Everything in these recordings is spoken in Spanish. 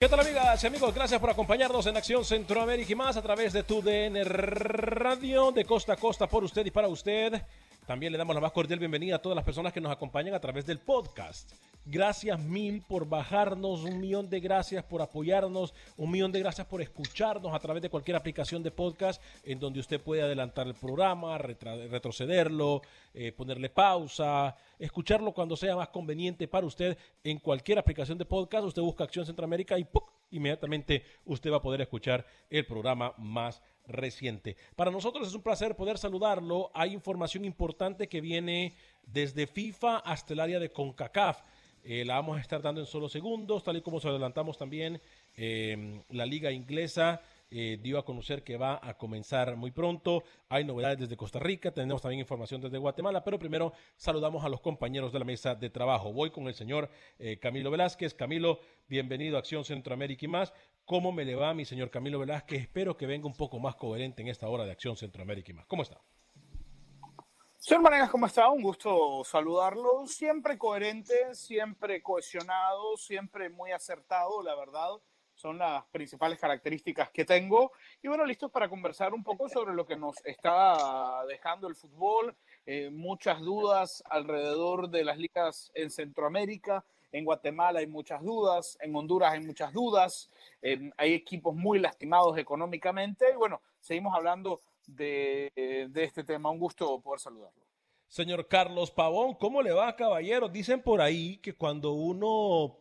¿Qué tal amigas y amigos? Gracias por acompañarnos en Acción Centroamérica y más a través de tu DN Radio de costa a costa por usted y para usted. También le damos la más cordial bienvenida a todas las personas que nos acompañan a través del podcast. Gracias mil por bajarnos, un millón de gracias por apoyarnos, un millón de gracias por escucharnos a través de cualquier aplicación de podcast en donde usted puede adelantar el programa, retrocederlo, eh, ponerle pausa, escucharlo cuando sea más conveniente para usted en cualquier aplicación de podcast. Usted busca Acción Centroamérica y inmediatamente usted va a poder escuchar el programa más reciente. Para nosotros es un placer poder saludarlo. Hay información importante que viene desde FIFA hasta el área de CONCACAF. Eh, la vamos a estar dando en solo segundos, tal y como se adelantamos también. Eh, la liga inglesa eh, dio a conocer que va a comenzar muy pronto. Hay novedades desde Costa Rica, tenemos también información desde Guatemala, pero primero saludamos a los compañeros de la mesa de trabajo. Voy con el señor Camilo Velázquez. Camilo, bienvenido a Acción Centroamérica y más. ¿Cómo me le va, mi señor Camilo Velázquez? Espero que venga un poco más coherente en esta hora de Acción Centroamérica y más. ¿Cómo está? Señor Manegas, ¿cómo está? Un gusto saludarlo. Siempre coherente, siempre cohesionado, siempre muy acertado, la verdad. Son las principales características que tengo. Y bueno, listos para conversar un poco sobre lo que nos está dejando el fútbol. Eh, muchas dudas alrededor de las ligas en Centroamérica en Guatemala hay muchas dudas, en Honduras hay muchas dudas, hay equipos muy lastimados económicamente. Y bueno, seguimos hablando de, este tema. Un gusto poder saludarlo. Señor Carlos Pavón, ¿cómo le va, caballero? Dicen por ahí que cuando uno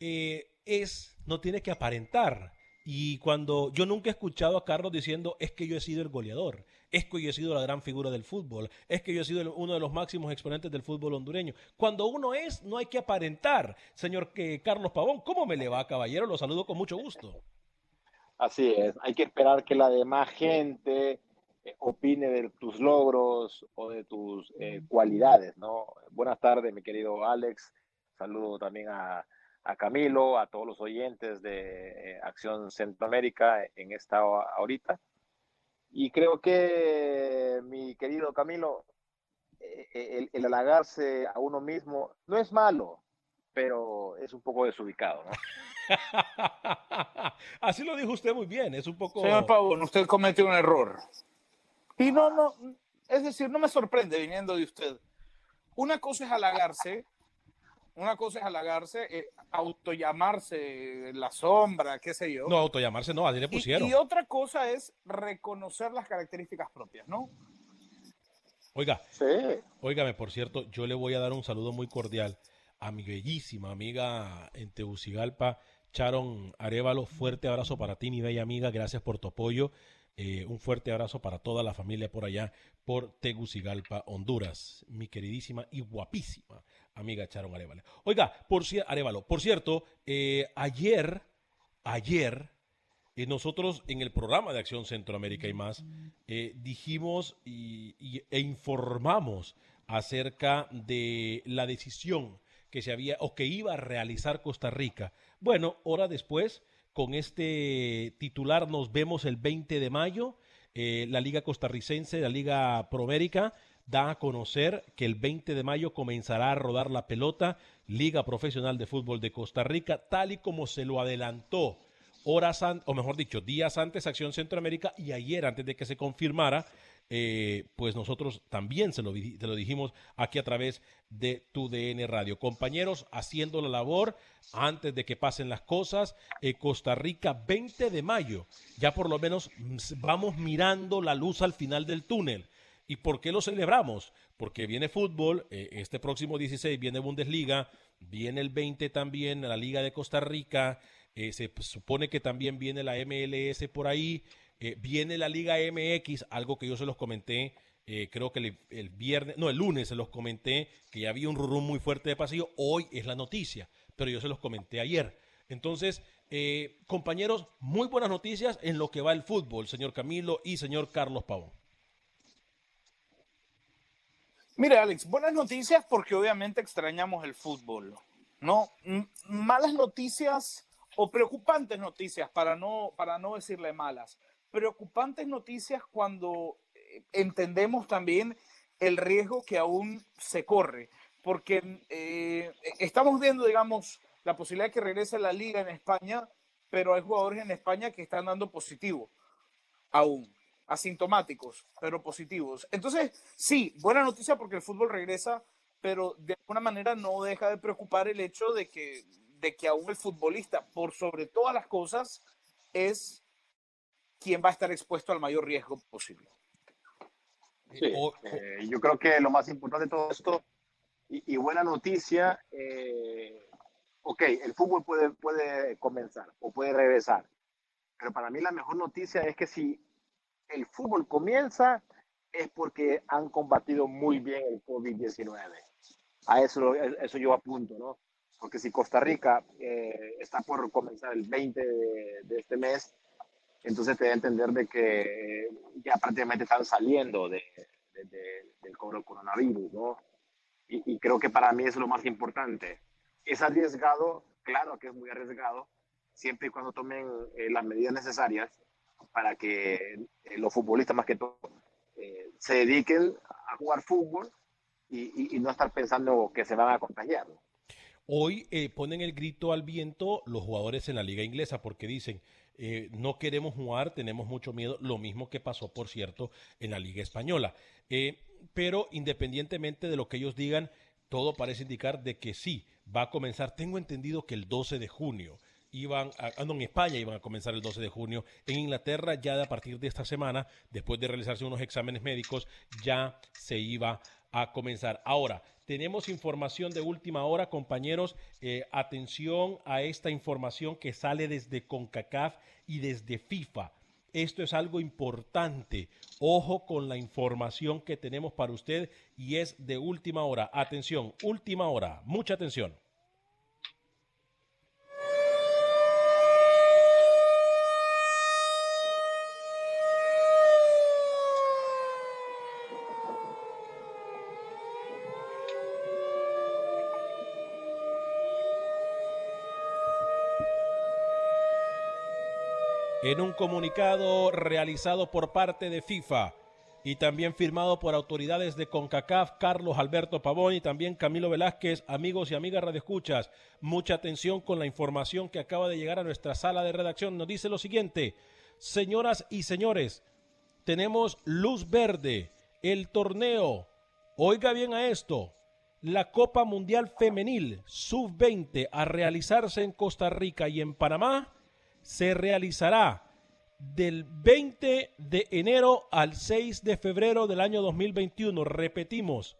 eh, es, no tiene que aparentar. Y cuando yo nunca he escuchado a Carlos diciendo es que yo he sido el goleador, es que yo he sido la gran figura del fútbol, es que yo he sido uno de los máximos exponentes del fútbol hondureño. Cuando uno es, no hay que aparentar. Señor que Carlos Pavón, ¿cómo me le va, caballero? Lo saludo con mucho gusto. Así es, hay que esperar que la demás gente eh, opine de tus logros o de tus eh, cualidades, ¿no? Buenas tardes, mi querido Alex. Saludo también a a Camilo, a todos los oyentes de eh, Acción Centroamérica en esta ahorita. Y creo que, mi querido Camilo, eh, el, el, halagarse a uno mismo no es malo, pero es un poco desubicado, ¿no? Así lo dijo usted muy bien, es un poco... Señor Pavón, usted cometió un error. Y no, no, es decir, no me sorprende viniendo de usted. Una cosa es halagarse una cosa es halagarse, eh, autollamarse la sombra, qué sé yo. No, autollamarse no, así le pusieron. Y, otra cosa es reconocer las características propias, ¿no? Oiga, sí. óigame, por cierto, yo le voy a dar un saludo muy cordial a mi bellísima amiga en Tegucigalpa, Charon Arevalo. Fuerte abrazo para ti, mi bella amiga. Gracias por tu apoyo. Eh, un fuerte abrazo para toda la familia por allá, por Tegucigalpa, Honduras. Mi queridísima y guapísima amiga Charon Arevalo. Oiga, por, Arevalo, por cierto, eh, ayer, ayer, eh, nosotros en el programa de Acción Centroamérica y más, eh, dijimos y, e informamos acerca de la decisión que se había o que iba a realizar Costa Rica. Bueno, hora después, con este titular nos vemos el 20 de mayo. Eh, la Liga Costarricense, la Liga Promérica, da a conocer que el 20 de mayo comenzará a rodar la pelota Liga Profesional de Fútbol de Costa Rica, tal y como se lo adelantó horas o mejor dicho, días antes Acción Centroamérica y ayer antes de que se confirmara, eh, pues nosotros también se lo, lo, dijimos aquí a través de tu DN Radio. Compañeros, haciendo la labor antes de que pasen las cosas, eh, Costa Rica 20 de mayo, ya por lo menos mm, vamos mirando la luz al final del túnel. ¿Y por qué lo celebramos? Porque viene fútbol, eh, este próximo 16 viene Bundesliga, viene el 20 también la Liga de Costa Rica, eh, se supone que también viene la MLS por ahí, eh, viene la Liga MX, algo que yo se los comenté, creo que el, viernes, no, el lunes se los comenté, que ya había un rurum muy fuerte de pasillo, hoy es la noticia, pero yo se los comenté ayer. Entonces, compañeros, muy buenas noticias en lo que va el fútbol, señor Camilo y señor Carlos Pavón. Mire, Alex, buenas noticias porque obviamente extrañamos el fútbol, ¿no? malas noticias o preocupantes noticias, para no, para no decirle malas. Preocupantes noticias cuando eh, entendemos también el riesgo que aún se corre, porque eh, estamos viendo, digamos, la posibilidad de que regrese la liga en España, pero hay jugadores en España que están dando positivo aún asintomáticos, pero positivos. Entonces, sí, buena noticia porque el fútbol regresa, pero de alguna manera no deja de preocupar el hecho de que, de que aún el futbolista, por sobre todas las cosas, es quien va a estar expuesto al mayor riesgo posible. Sí, eh, yo creo que lo más importante de todo esto, y, buena noticia, eh, ok, el fútbol puede, puede comenzar o puede regresar, pero para mí la mejor noticia es que si el fútbol comienza es porque han combatido muy bien el COVID-19. A eso, eso yo apunto, ¿no? Porque si Costa Rica eh, está por comenzar el 20 de, este mes, entonces te da a entender de que ya prácticamente están saliendo de, del coronavirus, ¿no? Y, creo que para mí es lo más importante. Es arriesgado, claro que es muy arriesgado, siempre y cuando tomen eh, las medidas necesarias, para que eh, los futbolistas más que todo eh, se dediquen a jugar fútbol y, no estar pensando que se van a contagiar. Hoy eh, ponen el grito al viento los jugadores en la liga inglesa porque dicen, no queremos jugar, tenemos mucho miedo, lo mismo que pasó, por cierto, en la liga española. pero independientemente de lo que ellos digan, todo parece indicar de que sí, va a comenzar, tengo entendido que el 12 de junio iban a, ah, en España iban a comenzar el 12 de junio, en Inglaterra ya a partir de esta semana, después de realizarse unos exámenes médicos, ya se iba a comenzar. Ahora, tenemos información de última hora, compañeros, eh, atención a esta información que sale desde CONCACAF y desde FIFA. Esto es algo importante. Ojo con la información que tenemos para usted y es de última hora. Atención, última hora. Mucha atención. En un comunicado realizado por parte de FIFA y también firmado por autoridades de CONCACAF, Carlos Alberto Pavón y también Camilo Velázquez, amigos y amigas radioescuchas, mucha atención con la información que acaba de llegar a nuestra sala de redacción. Nos dice lo siguiente, señoras y señores, tenemos luz verde, el torneo, oiga bien a esto, la Copa Mundial Femenil Sub-20 a realizarse en Costa Rica y en Panamá se realizará del 20 de enero al 6 de febrero del año 2021. Repetimos,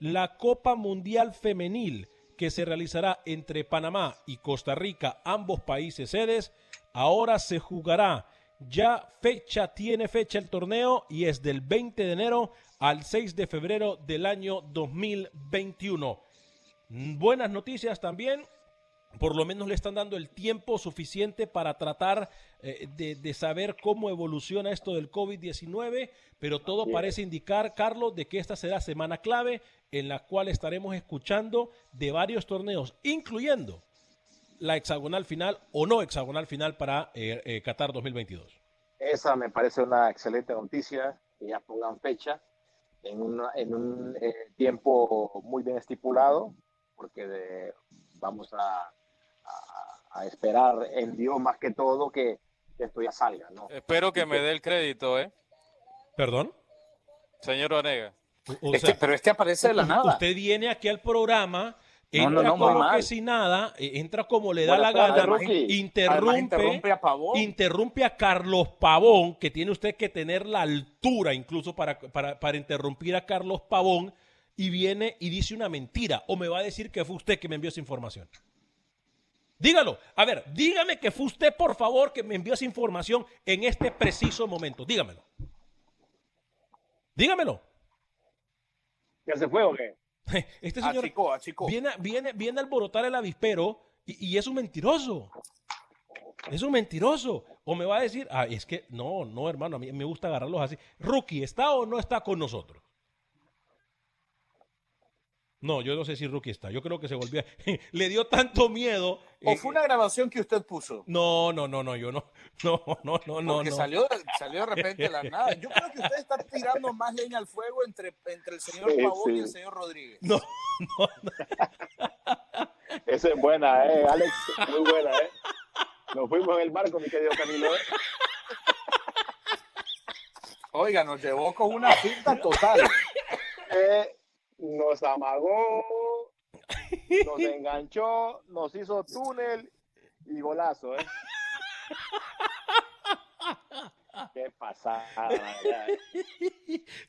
la Copa Mundial Femenil que se realizará entre Panamá y Costa Rica, ambos países sedes, ahora se jugará. Ya fecha tiene fecha el torneo y es del 20 de enero al 6 de febrero del año 2021. Buenas noticias también por lo menos le están dando el tiempo suficiente para tratar eh, de, de saber cómo evoluciona esto del COVID-19, pero todo parece indicar, Carlos, de que esta será semana clave en la cual estaremos escuchando de varios torneos, incluyendo la hexagonal final o no hexagonal final para eh, eh, Qatar 2022. Esa me parece una excelente noticia, que ya pongan fecha en, una- en un eh, tiempo muy bien estipulado, porque de- vamos a, a- a esperar en Dios más que todo que, que esto ya salga, ¿no? Espero que me dé el crédito, ¿eh? ¿Perdón? Señor Vanega. O- Este- sea, pero este aparece de la nada. Usted viene aquí al programa, entra no, no, muy como que si nada, eh, entra como le da la gana, interrumpe, interrumpe a Pavón. interrumpe a Carlos Pavón, que tiene usted que tener la altura incluso para, para, para interrumpir a Carlos Pavón, y viene y dice una mentira, o me va a decir que fue usted que me envió esa información. Dígalo, a ver, dígame que fue usted, por favor, que me envió esa información en este preciso momento. Dígamelo. Dígamelo. ¿Ya se fue o qué? Este señor Achicó, achicó. viene, viene, viene a alborotar el avispero y, y es un mentiroso. Es un mentiroso. O me va a decir, ah, es que no, no, hermano, a mí me gusta agarrarlos así. Rookie, ¿está o no está con nosotros? No, yo no sé si Rookie está. Yo creo que se volvió. Le dio tanto miedo. ¿O eh, fue una grabación que usted puso? No, no, no, no, yo no. No, no, no, no. Porque no. salió, salió de repente de la nada. Yo creo que usted está tirando más leña al fuego entre, entre el señor Sí, Pavón y el señor Rodríguez. No, no, Esa es buena, ¿eh, Alex? Muy buena, ¿eh? Nos fuimos en el barco, mi querido Camilo. ¿eh? Oiga, nos llevó con una cinta total. Eh, nos amagó, nos enganchó, nos hizo túnel y golazo, ¿eh? Qué pasada, ya.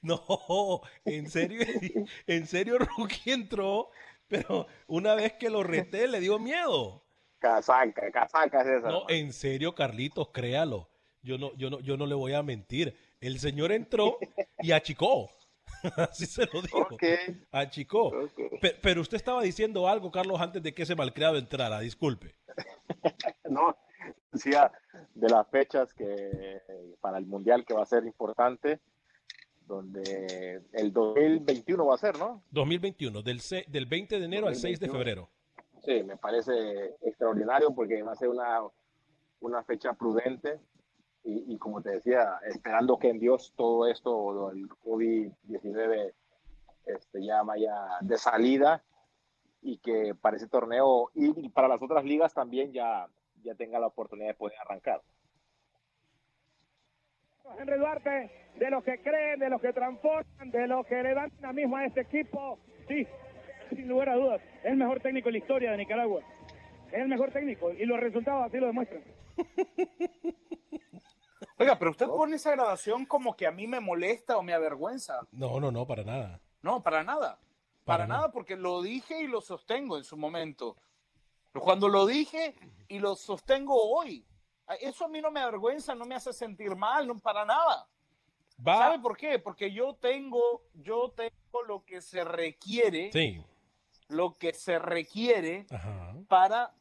No, en serio, en serio, Rookie entró, pero una vez que lo reté le dio miedo. Casaca, casaca es esa. No, hermano. en serio, Carlitos, créalo. Yo no, yo no, yo no le voy a mentir. El señor entró y achicó. Así se lo digo. Ok, Achicó. ok. Pe- Pero usted estaba diciendo algo, Carlos, antes de que ese malcriado entrara. Disculpe. No, decía de las fechas que para el mundial que va a ser importante, donde el 2021 va a ser, ¿no? 2021, del, del 20 de enero al 6 de 2021. febrero. Sí, me parece extraordinario porque va a ser una, una fecha prudente y, y como te decía, esperando que en Dios todo esto, del COVID-19, este, ya vaya de salida y que para ese torneo y para las otras ligas también ya, ya tenga la oportunidad de poder arrancar. Henry Duarte, de los que creen, de los que transforman, de los que le dan dinamismo a este equipo. Sí, sin lugar a dudas, es el mejor técnico en la historia de Nicaragua. Es el mejor técnico y los resultados así lo demuestran. Oiga, pero usted pone esa grabación como que a mí me molesta o me avergüenza. No, no, no, para nada. No, para nada. Para, Para nada, nada. porque lo dije y lo sostengo en su momento. Cuando lo dije y lo sostengo hoy, eso a mí no me avergüenza, no me hace sentir mal, no para nada. Va. ¿Sabe por qué? Porque yo tengo, yo tengo lo que se requiere, Sí. lo que se requiere Ajá. para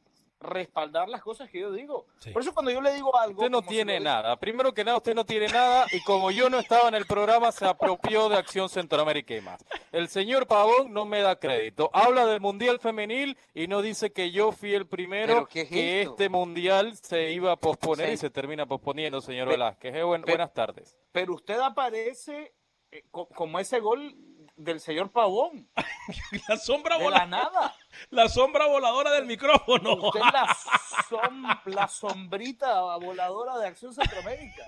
respaldar las cosas que yo digo. Sí. Por eso cuando yo le digo algo, Usted no tiene digo- nada. Primero que nada, usted no tiene nada y como yo no estaba en el programa, se apropió de Acción Centroamérica y más. El señor Pavón no me da crédito. Habla del Mundial Femenil y no dice que yo fui el primero ¿Pero qué es que esto? este Mundial se iba a posponer Sí. y se termina posponiendo, señor Velázquez. Eh, buen- buenas tardes. Pero usted aparece eh, co- como ese gol del señor Pavón, La sombra de la voladora. nada. La sombra voladora del micrófono. Usted es la, som- la sombrita voladora de Acción Centroamérica.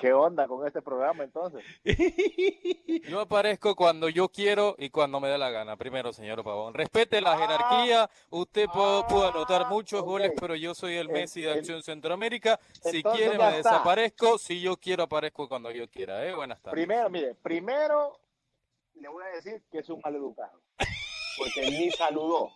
¿Qué, onda con este programa entonces? Yo aparezco cuando yo quiero y cuando me dé la gana. Primero, señor Pavón. Respete la Ah. jerarquía. Usted pudo, pudo anotar muchos goles, pero yo soy el Messi de Acción Centroamérica. Si entonces quiere, me está. desaparezco. Si yo quiero, aparezco cuando yo quiera. ¿eh? Buenas tardes. Primero, mire, primero le voy a decir que es un maleducado, porque ni saludó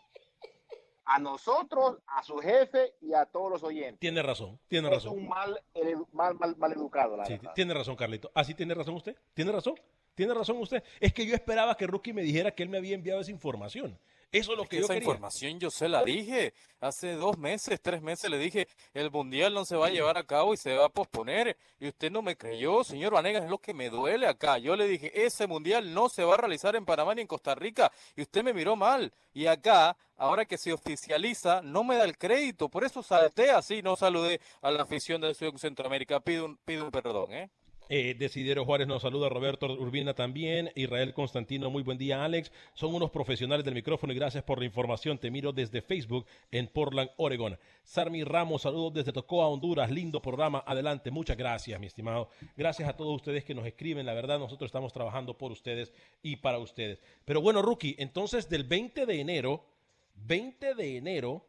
a nosotros, a su jefe y a todos los oyentes. Tiene razón, tiene Es razón. un mal, edu- mal, mal, mal educado, la Sí, verdad. tiene razón, Carlito. Así tiene razón usted. Tiene razón. Tiene razón usted. Es que yo esperaba que Rookie me dijera que él me había enviado esa información. Eso es lo que, yo esa quería. información yo se la dije hace dos meses, tres meses, le dije, el Mundial no se va a llevar a cabo y se va a posponer. Y usted no me creyó, señor Vanegas, es lo que me duele acá. Yo le dije, ese Mundial no se va a realizar en Panamá ni en Costa Rica. Y usted me miró mal. Y acá, ahora que se oficializa, no me da el crédito. Por eso salté así, no saludé a la afición de Centroamérica. Pido un, pido un perdón, ¿eh? Eh, Juárez nos saluda, Roberto Urbina también, Israel Constantino, muy buen día Alex, son unos profesionales del micrófono y gracias por la información, te miro desde Facebook en Portland, Oregon. Sarmi Ramos, saludos desde Tocoa, Honduras, lindo programa, adelante, muchas gracias mi estimado, gracias a todos ustedes que nos escriben, la verdad nosotros estamos trabajando por ustedes y para ustedes. Pero bueno, Rookie, entonces del 20 de enero, 20 de enero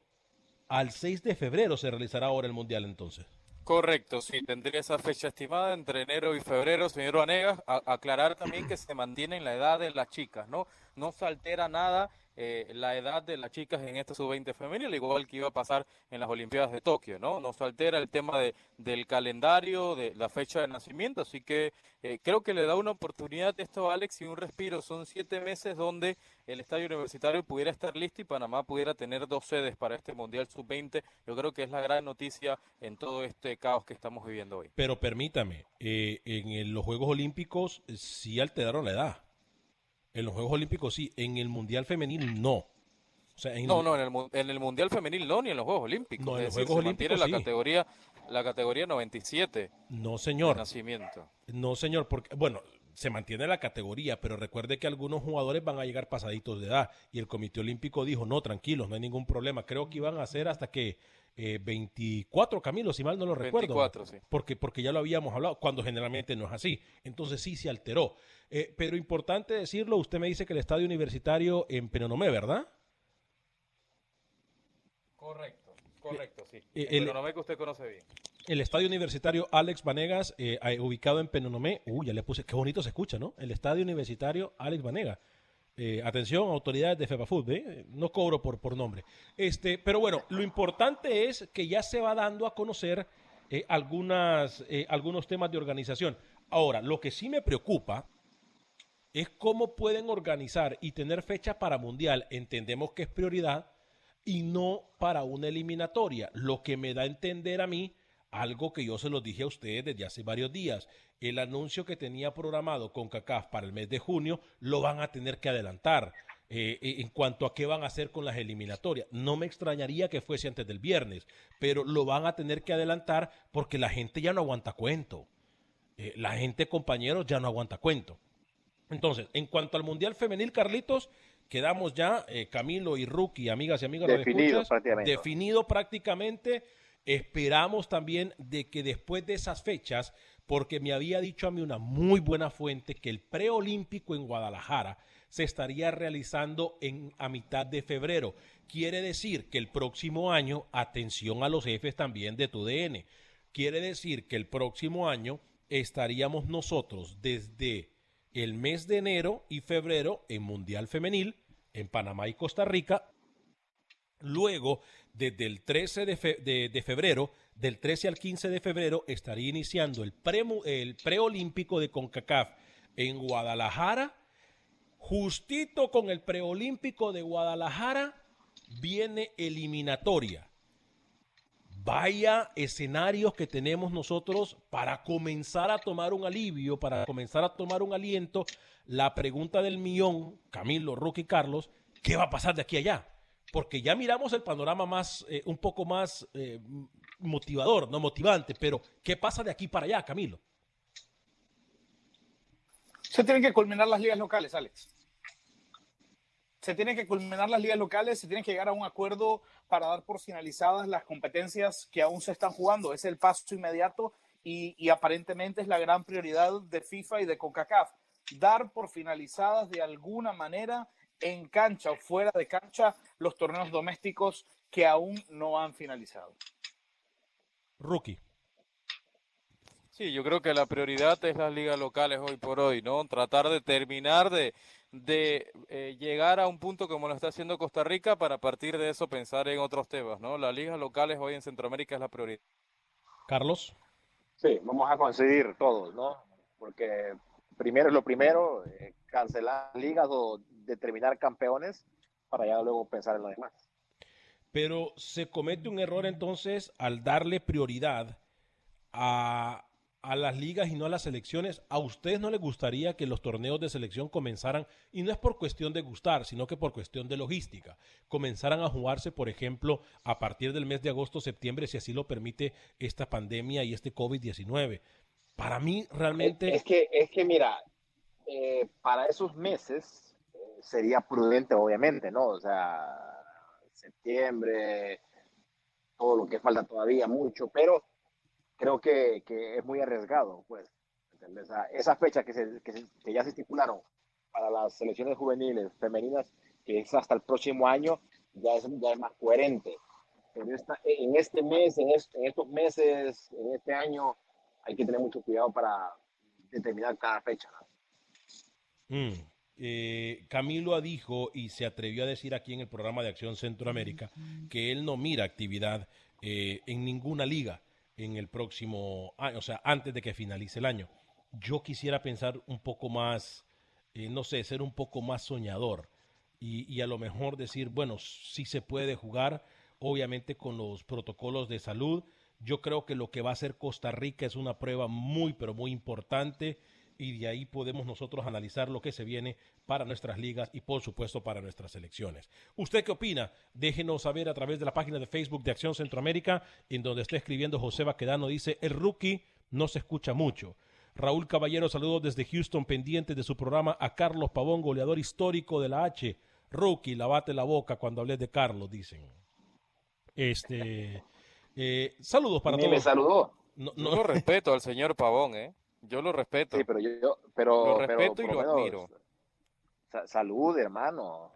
al 6 de febrero se realizará ahora el Mundial entonces. Correcto, sí, tendría esa fecha estimada entre enero y febrero, señor Vanegas. Aclarar también que se mantiene en la edad de las chicas, ¿no? No se altera nada eh, la edad de las chicas en esta sub-20 femenil, igual que iba a pasar en las Olimpiadas de Tokio, ¿no? No se altera el tema de, del calendario, de la fecha de nacimiento, así que eh, creo que le da una oportunidad esto a Alex y un respiro. Son siete meses donde el estadio universitario pudiera estar listo y Panamá pudiera tener dos sedes para este Mundial Sub-20. Yo creo que es la gran noticia en todo este caos que estamos viviendo hoy. Pero permítame, eh, en los Juegos Olímpicos sí alteraron la edad. En los Juegos Olímpicos sí, en el Mundial Femenil no. O sea, en no, el... no, en el, en el, Mundial Femenil no, ni en los Juegos Olímpicos. No, en los Juegos Olímpicos la categoría la categoría 97. No, señor. nacimiento. No, señor, porque bueno, se mantiene la categoría, pero recuerde que algunos jugadores van a llegar pasaditos de edad y el Comité Olímpico dijo, "No, tranquilos, no hay ningún problema." Creo que iban a hacer hasta que eh, 24 Camilo, si mal no lo recuerdo. 24, sí. Porque, porque ya lo habíamos hablado, cuando generalmente no es así. Entonces sí se alteró. Eh, pero importante decirlo, usted me dice que el estadio universitario en Penonomé, ¿verdad? Correcto, correcto, sí. Eh, el, Penonomé que usted conoce bien. El estadio universitario Alex Vanegas, eh, ubicado en Penonomé. Uy, ya le puse, qué bonito se escucha, ¿no? El estadio universitario Alex Vanegas. Eh, atención, autoridades de FEPAFUT, ¿eh? no cobro por, por nombre. Este, pero bueno, lo importante es que ya se va dando a conocer eh, algunas, eh, algunos temas de organización. Ahora, lo que sí me preocupa es cómo pueden organizar y tener fecha para Mundial. Entendemos que es prioridad y no para una eliminatoria. Lo que me da a entender a mí algo que yo se lo dije a ustedes desde hace varios días. El anuncio que tenía programado con CACAF para el mes de junio lo van a tener que adelantar. Eh, en cuanto a qué van a hacer con las eliminatorias. No me extrañaría que fuese antes del viernes, pero lo van a tener que adelantar porque la gente ya no aguanta cuento. Eh, la gente, compañeros, ya no aguanta cuento. Entonces, en cuanto al Mundial Femenil, Carlitos, quedamos ya, eh, Camilo y Rookie, amigas y amigos, definido prácticamente. Definido prácticamente. Esperamos también de que después de esas fechas, porque me había dicho a mí una muy buena fuente que el preolímpico en Guadalajara se estaría realizando en, a mitad de febrero. Quiere decir que el próximo año, atención a los jefes también de tu DN, quiere decir que el próximo año estaríamos nosotros desde el mes de enero y febrero en Mundial Femenil, en Panamá y Costa Rica. Luego, desde el 13 de, fe, de, de, febrero, del 13 al 15 de febrero, estaría iniciando el, pre, el preolímpico de CONCACAF en Guadalajara. Justito con el preolímpico de Guadalajara viene eliminatoria. Vaya escenarios que tenemos nosotros para comenzar a tomar un alivio, para comenzar a tomar un aliento. La pregunta del millón, Camilo, Rookie Carlos, ¿qué va a pasar de aquí a allá? Porque ya miramos el panorama más, eh, un poco más eh, motivador, no motivante, pero ¿qué pasa de aquí para allá, Camilo? Se tienen que culminar las ligas locales, Alex. Se tienen que culminar las ligas locales, se tiene que llegar a un acuerdo para dar por finalizadas las competencias que aún se están jugando. Es el paso inmediato y, y aparentemente es la gran prioridad de FIFA y de CONCACAF. Dar por finalizadas de alguna manera en cancha o fuera de cancha los torneos domésticos que aún no han finalizado. Rookie. Sí, yo creo que la prioridad es las ligas locales hoy por hoy, ¿no? Tratar de terminar de, de eh, llegar a un punto como lo está haciendo Costa Rica para a partir de eso pensar en otros temas, ¿no? Las ligas locales hoy en Centroamérica es la prioridad. Carlos. Sí, vamos a conseguir todos, ¿no? Porque primero es lo primero, eh, cancelar ligas o determinar campeones para ya luego pensar en lo demás. Pero se comete un error entonces al darle prioridad a, a las ligas y no a las selecciones. ¿A ustedes no les gustaría que los torneos de selección comenzaran, y no es por cuestión de gustar, sino que por cuestión de logística, comenzaran a jugarse, por ejemplo, a partir del mes de agosto, septiembre, si así lo permite esta pandemia y este COVID-19? Para mí, realmente... Es que, es que mira, eh, para esos meses eh, sería prudente, obviamente, ¿no? O sea, septiembre, todo lo que falta todavía, mucho, pero creo que, que es muy arriesgado, pues. esa fecha que, se, que, que, ya se estipularon para las selecciones juveniles femeninas, que es hasta el próximo año, ya es, ya es más coherente. Pero esta, en este mes, en, en estos meses, en este año, hay que tener mucho cuidado para determinar cada fecha. ¿no? Mm. Eh, Camilo dijo y se atrevió a decir aquí en el programa de Acción Centroamérica que él no mira actividad eh, en ninguna liga en el próximo año, o sea, antes de que finalice el año. Yo quisiera pensar un poco más, eh, no sé, ser un poco más soñador y, y, a lo mejor decir, bueno, sí se puede jugar, obviamente con los protocolos de salud. Yo creo que lo que va a hacer Costa Rica es una prueba muy, pero muy importante y de ahí podemos nosotros analizar lo que se viene para nuestras ligas y por supuesto para nuestras selecciones. ¿Usted qué opina? Déjenos saber a través de la página de Facebook de Acción Centroamérica, en donde está escribiendo José Baquedano, dice, el rookie no se escucha mucho. Raúl Caballero, saludos desde Houston, pendiente de su programa a Carlos Pavón, goleador histórico de la H. Rookie, lavate la boca cuando hables de Carlos, dicen. Este, eh, saludos para Ni todos. me saludó. No, no. Yo respeto al señor Pavón, ¿eh? Yo lo respeto. Sí, pero yo, pero, lo respeto pero, y lo menos, admiro. Sa salud, hermano.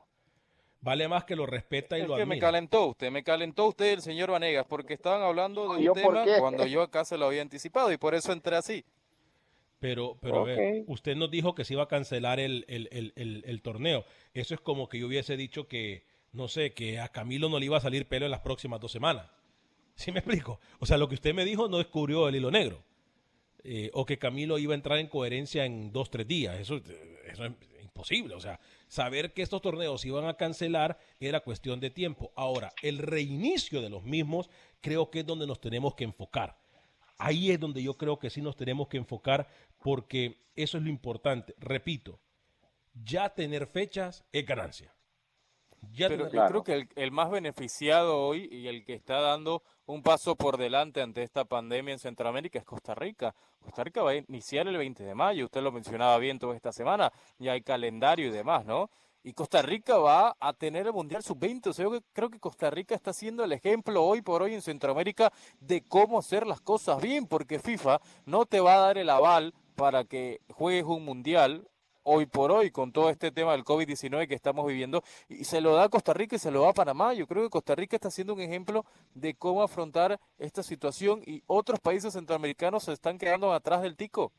Vale más que lo respeta y es lo que admira. me calentó usted, me calentó usted el señor Vanegas, porque estaban hablando de un ¿Yo por tema cuando yo acá se lo había anticipado y por eso entré así. Pero, pero a ver, usted nos dijo que se iba a cancelar el, el, el, el, el torneo. Eso es como que yo hubiese dicho que, no sé, que a Camilo no le iba a salir pelo en las próximas dos semanas. ¿Sí me explico? O sea, lo que usted me dijo no descubrió el hilo negro. Eh, o que Camilo iba a entrar en coherencia en dos, tres días. Eso, eso es imposible. O sea, saber que estos torneos se iban a cancelar era cuestión de tiempo. Ahora, el reinicio de los mismos creo que es donde nos tenemos que enfocar. Ahí es donde yo creo que sí nos tenemos que enfocar porque eso es lo importante. Repito, ya tener fechas es ganancia. Ya Pero yo creo que el, el más beneficiado hoy y el que está dando un paso por delante ante esta pandemia en Centroamérica es Costa Rica. Costa Rica va a iniciar el 20 de mayo, usted lo mencionaba bien toda esta semana, ya hay calendario y demás, ¿no? Y Costa Rica va a tener el Mundial Sub-20, o sea, yo creo que Costa Rica está siendo el ejemplo hoy por hoy en Centroamérica de cómo hacer las cosas bien, porque FIFA no te va a dar el aval para que juegues un Mundial hoy por hoy con todo este tema del COVID-19 que estamos viviendo y se lo da a Costa Rica y se lo da a Panamá. Yo creo que Costa Rica está siendo un ejemplo de cómo afrontar esta situación y otros países centroamericanos se están quedando atrás del tico.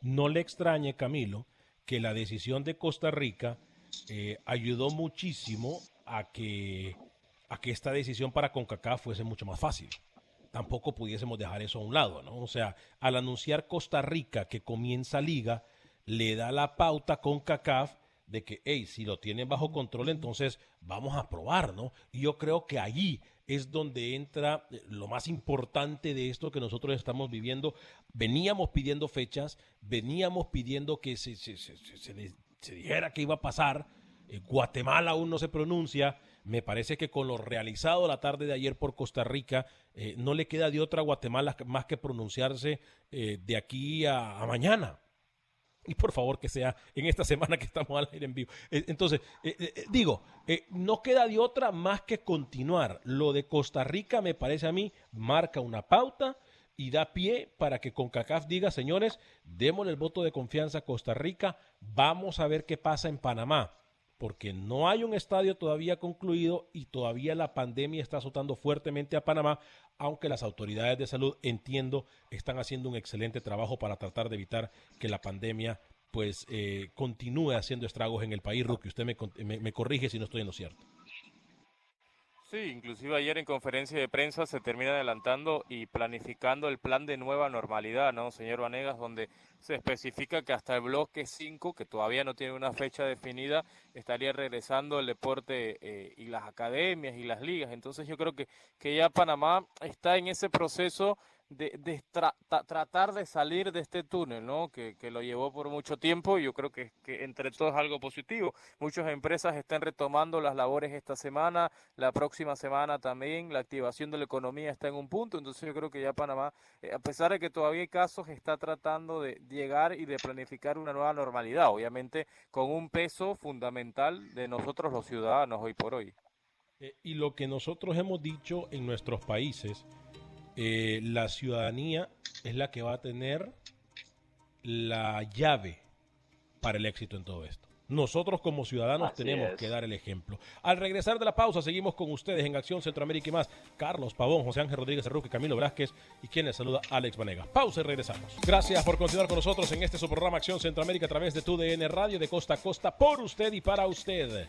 no le extrañe, Camilo, que la decisión de Costa Rica eh, ayudó muchísimo a que, a que esta decisión para CONCACAF fuese mucho más fácil. Tampoco pudiésemos dejar eso a un lado, ¿no? O sea, al anunciar Costa Rica que comienza liga, le da la pauta con CACAF de que, hey, si lo tienen bajo control, entonces vamos a probar, ¿no? Y yo creo que allí es donde entra eh, lo más importante de esto que nosotros estamos viviendo. Veníamos pidiendo fechas, veníamos pidiendo que se, se, se, se- dijera que iba a pasar. Eh, Guatemala aún no se pronuncia. Me parece que con lo realizado la tarde de ayer por Costa Rica, eh, no le queda de otra a Guatemala más que pronunciarse eh, de aquí a mañana y por favor que sea en esta semana que estamos al aire en vivo. Eh, Entonces, eh, eh, digo, no queda de otra más que continuar. Lo de Costa Rica me parece a mí marca una pauta y da pie para que CONCACAF diga, señores, démosle el voto de confianza a Costa Rica, vamos a ver qué pasa en Panamá. Porque no hay un estadio todavía concluido y todavía la pandemia está azotando fuertemente a Panamá, aunque las autoridades de salud, entiendo, están haciendo un excelente trabajo para tratar de evitar que la pandemia pues eh, continúe haciendo estragos en el país. Rookie, usted me, me- me corrige si no estoy en lo cierto. Sí, inclusive ayer en conferencia de prensa se termina adelantando y planificando el plan de nueva normalidad, ¿no, señor Vanegas? Donde se especifica que hasta el bloque 5, que todavía no tiene una fecha definida, estaría regresando el deporte eh, y las academias y las ligas. Entonces yo creo que, que ya Panamá está en ese proceso de, tratar de salir de este túnel, ¿no? Que, lo llevó por mucho tiempo y yo creo que, que entre todos es algo positivo. Muchas empresas están retomando las labores esta semana, la próxima semana también, la activación de la economía está en un punto, entonces yo creo que ya Panamá, eh, a pesar de que todavía hay casos, está tratando de llegar y de planificar una nueva normalidad, obviamente con un peso fundamental de nosotros los ciudadanos hoy por hoy. Eh, y lo que nosotros hemos dicho en nuestros países, eh, la ciudadanía es la que va a tener la llave para el éxito en todo esto. Nosotros como ciudadanos tenemos que dar el ejemplo. Al regresar de la pausa, seguimos con ustedes en Acción Centroamérica y más. Carlos Pavón, José Ángel Rodríguez Arruque, Camilo Velázquez y quien les saluda, Alex Vanega. Pausa y regresamos. Gracias por continuar con nosotros en este su programa Acción Centroamérica a través de tu DN Radio de costa a costa por usted y para usted.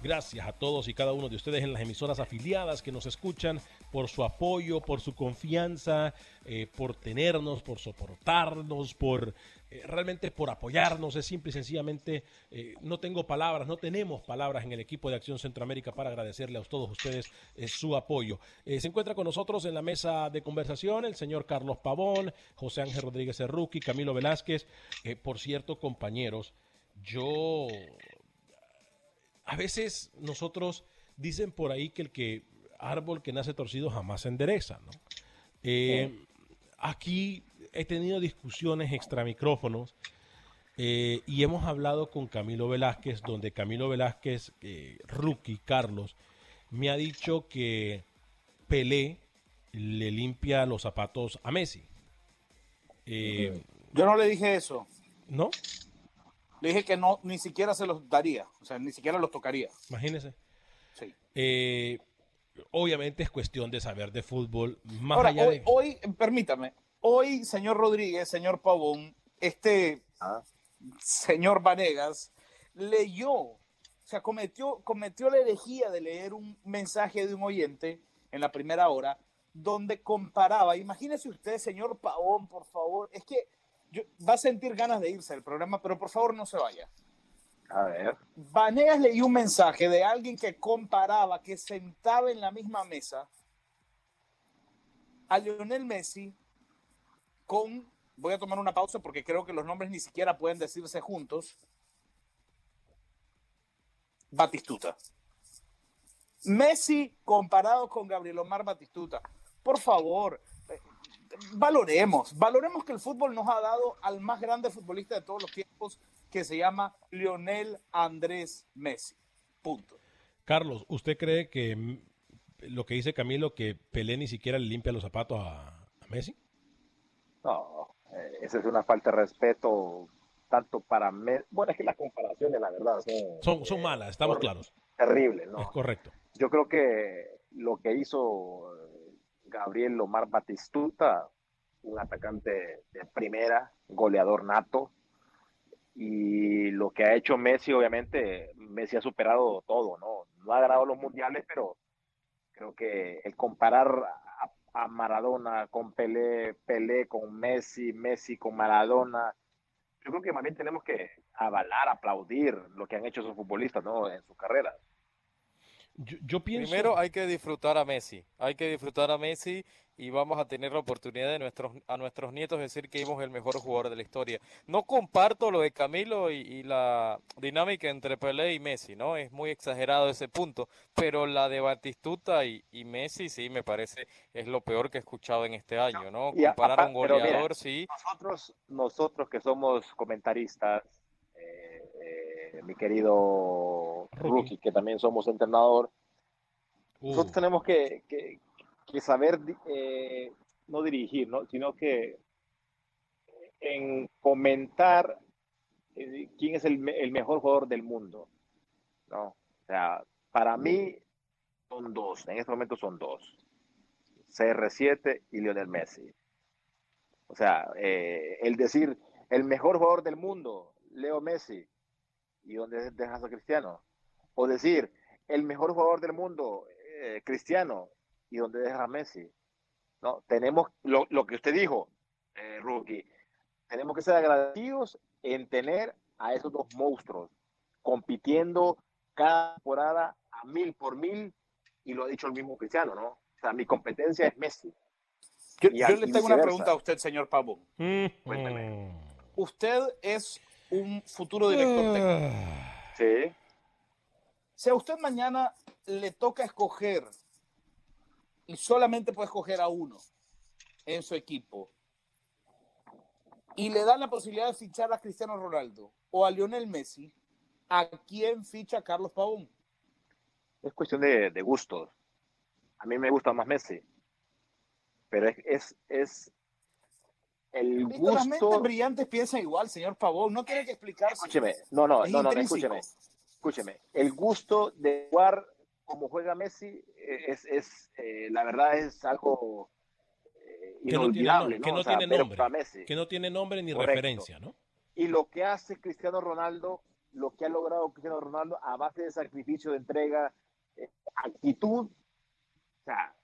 Gracias a todos y cada uno de ustedes en las emisoras afiliadas que nos escuchan por su apoyo, por su confianza, eh, por tenernos, por soportarnos, por eh, realmente por apoyarnos. Es simple y sencillamente, eh, no tengo palabras, no tenemos palabras en el equipo de Acción Centroamérica para agradecerle a todos ustedes su apoyo. se encuentra con nosotros en la mesa de conversación el señor Carlos Pavón, José Ángel Rodríguez Cerruqui, Camilo Velázquez. por cierto, compañeros, yo a veces nosotros dicen por ahí que el que árbol que nace torcido jamás se endereza, ¿no? Eh, aquí he tenido discusiones extra micrófonos eh, y hemos hablado con Camilo Velázquez, donde Camilo Velázquez, eh, rookie Carlos, me ha dicho que Pelé le limpia los zapatos a Messi. Yo no le dije eso. ¿No? Le dije que no, ni siquiera se los daría, o sea, ni siquiera los tocaría. Imagínese. Sí. Eh, obviamente es cuestión de saber de fútbol. Más allá hoy, de... hoy, permítame, hoy, señor Rodríguez, señor Pavón, este ah. señor Vanegas leyó, o sea, cometió, cometió la herejía de leer un mensaje de un oyente en la primera hora donde comparaba, imagínese usted, señor Pavón, por favor, es que va a sentir ganas de irse del programa, pero por favor no se vaya. A ver. Vanegas leí un mensaje de alguien que comparaba, que sentaba en la misma mesa a Lionel Messi con, voy a tomar una pausa porque creo que los nombres ni siquiera pueden decirse juntos, Batistuta. Messi comparado con Gabriel Omar Batistuta. Por favor, valoremos, valoremos que el fútbol nos ha dado al más grande futbolista de todos los tiempos, que se llama Lionel Andrés Messi. Punto. Carlos, ¿usted cree que lo que dice Camilo, que Pelé ni siquiera le limpia los zapatos a, Messi? No, eh, esa es una falta de respeto tanto para Messi. Bueno, es que las comparaciones, la verdad, son, son, malas, estamos claros. Terrible, ¿no? Es correcto. Yo creo que lo que hizo Gabriel Lomar Batistuta, un atacante de primera, goleador nato. Y lo que ha hecho Messi, obviamente, Messi ha superado todo, ¿no? No ha ganado los mundiales, pero creo que el comparar a, Maradona con Pelé, Pelé con Messi, Messi con Maradona, yo creo que más bien tenemos que avalar, aplaudir lo que han hecho esos futbolistas, ¿no? En sus carreras. Yo, pienso... Primero hay que disfrutar a Messi, hay que disfrutar a Messi y vamos a tener la oportunidad de nuestros, a nuestros nietos decir que hemos el mejor jugador de la historia. No comparto lo de Camilo y, la dinámica entre Pelé y Messi, ¿no? Es muy exagerado ese punto, pero la de Batistuta y, Messi sí me parece es lo peor que he escuchado en este año, ¿no? Comparar a un goleador, sí. Nosotros, nosotros que somos comentaristas, eh, mi querido Rookie, que también somos entrenador, nosotros uh. tenemos que, que saber eh, no dirigir, ¿no? sino que en comentar eh, quién es el, el, mejor jugador del mundo. ¿no? O sea, para mí son dos, en este momento son dos. CR7 y Lionel Messi. O sea, eh, el decir el mejor jugador del mundo, Leo Messi, ¿y dónde dejas a Cristiano? O decir el mejor jugador del mundo, eh, Cristiano y donde deja a Messi. ¿no? Tenemos lo, lo que usted dijo, eh, Rookie, tenemos que ser agradecidos en tener a esos dos monstruos compitiendo cada temporada a mil por mil, y lo ha dicho el mismo Cristiano, ¿no? O sea, mi competencia es Messi. Yo, le tengo una pregunta a usted, señor Pavón. Cuénteme. Usted es un futuro director técnico. Sí. Si a usted mañana le toca escoger y solamente puede escoger a uno en su equipo y le dan la posibilidad de fichar a Cristiano Ronaldo o a Lionel Messi, ¿a quién ficha Carlos Pavón? Es cuestión de, de gustos. A mí me gusta más Messi. Pero es, es, es el Listo, Las mentes gusto. brillantes piensan igual, señor Pavón. No tiene que explicarse. Escúcheme, no, no, Es no, no, intrínseco. escúcheme. Escúcheme. El gusto de jugar como juega Messi eh, es, es eh, la verdad es algo eh, Que no tiene, inolvidable, nom- que ¿no? no O sea, tiene nombre. Que no tiene nombre ni Correcto. referencia, ¿no? Y lo que hace Cristiano Ronaldo, lo que ha logrado Cristiano Ronaldo a base de sacrificio, de entrega, eh, actitud. O sea,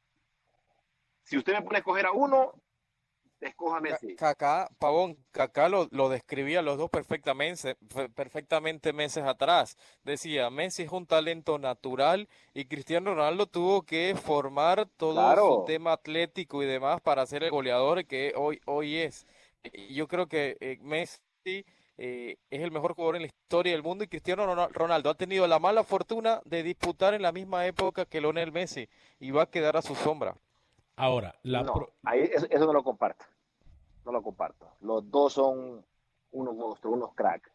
si usted me pone a escoger a uno, escoja Messi. Kaká, Pavón, Kaká lo, lo describía los dos perfectamente, fe- perfectamente meses atrás. Decía, Messi es un talento natural y Cristiano Ronaldo tuvo que formar todo Claro. su tema atlético y demás para ser el goleador que hoy, hoy es. Y Yo creo que eh, Messi eh, es el mejor jugador en la historia del mundo y Cristiano Ronal- Ronaldo ha tenido la mala fortuna de disputar en la misma época que Lionel Messi y va a quedar a su sombra. Ahora, la no, pro- ahí, eso, eso no lo comparto. No lo comparto. Los dos son unos monstruos, unos cracks.